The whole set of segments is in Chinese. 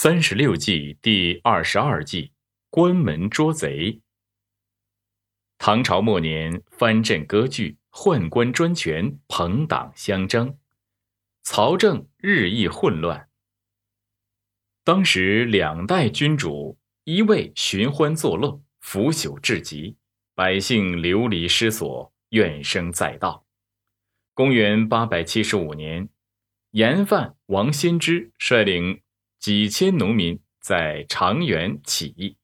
三十六计第二十二计，关门捉贼。唐朝末年，藩镇割据，宦官专权，朋党相争，朝政日益混乱。当时两代君主一味寻欢作乐，腐朽至极，百姓流离失所，怨声载道。公元八百七十五年，盐贩王先知率领。几千农民在长垣起义。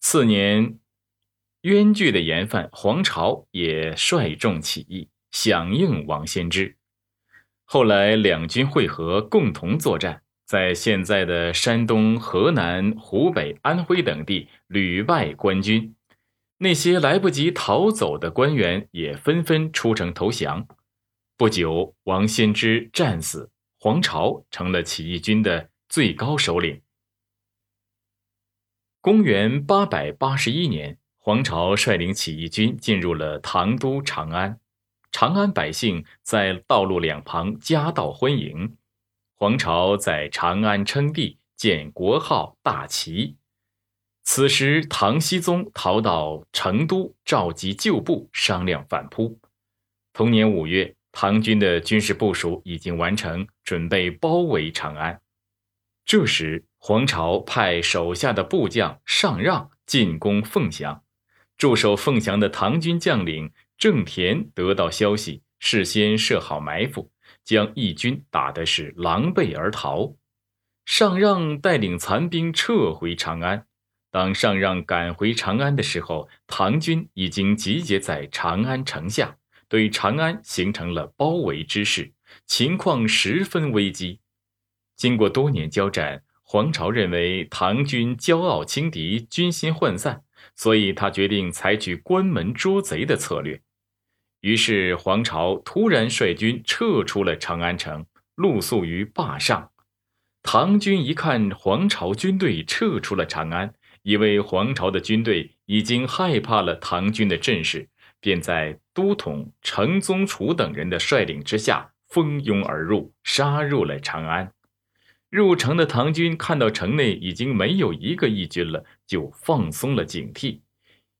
次年，冤剧的盐贩黄巢也率众起义，响应王先知。后来两军会合，共同作战，在现在的山东、河南、湖北、安徽等地屡败官军。那些来不及逃走的官员也纷纷出城投降。不久，王先知战死，黄巢成了起义军的。最高首领。公元八百八十一年，黄巢率领起义军进入了唐都长安，长安百姓在道路两旁夹道欢迎。黄巢在长安称帝，建国号大齐。此时，唐僖宗逃到成都，召集旧部商量反扑。同年五月，唐军的军事部署已经完成，准备包围长安。这时，黄巢派手下的部将上让进攻凤翔。驻守凤翔的唐军将领郑田得到消息，事先设好埋伏，将义军打的是狼狈而逃。上让带领残兵撤回长安。当上让赶回长安的时候，唐军已经集结在长安城下，对长安形成了包围之势，情况十分危机。经过多年交战，黄巢认为唐军骄傲轻敌，军心涣散，所以他决定采取关门捉贼的策略。于是，黄巢突然率军撤出了长安城，露宿于坝上。唐军一看黄巢军队撤出了长安，以为黄巢的军队已经害怕了唐军的阵势，便在都统程宗楚等人的率领之下，蜂拥而入，杀入了长安。入城的唐军看到城内已经没有一个义军了，就放松了警惕。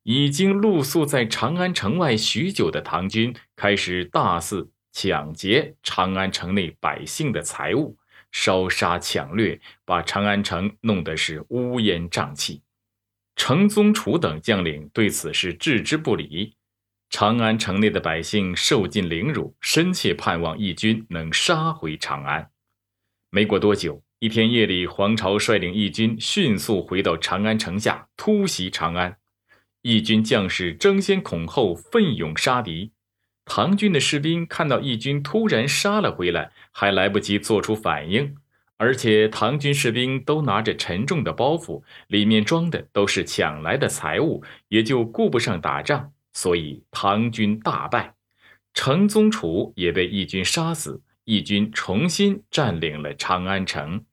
已经露宿在长安城外许久的唐军开始大肆抢劫长安城内百姓的财物，烧杀抢掠，把长安城弄得是乌烟瘴气。程宗楚等将领对此事置之不理。长安城内的百姓受尽凌辱，深切盼望义军能杀回长安。没过多久，一天夜里，黄巢率领义军迅速回到长安城下，突袭长安。义军将士争先恐后，奋勇杀敌。唐军的士兵看到义军突然杀了回来，还来不及做出反应，而且唐军士兵都拿着沉重的包袱，里面装的都是抢来的财物，也就顾不上打仗，所以唐军大败，程宗楚也被义军杀死。义军重新占领了长安城。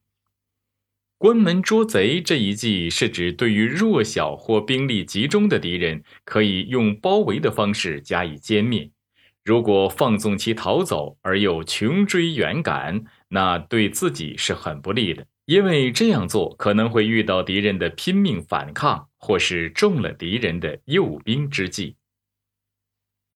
关门捉贼这一计是指对于弱小或兵力集中的敌人，可以用包围的方式加以歼灭。如果放纵其逃走而又穷追远赶，那对自己是很不利的，因为这样做可能会遇到敌人的拼命反抗，或是中了敌人的诱兵之计。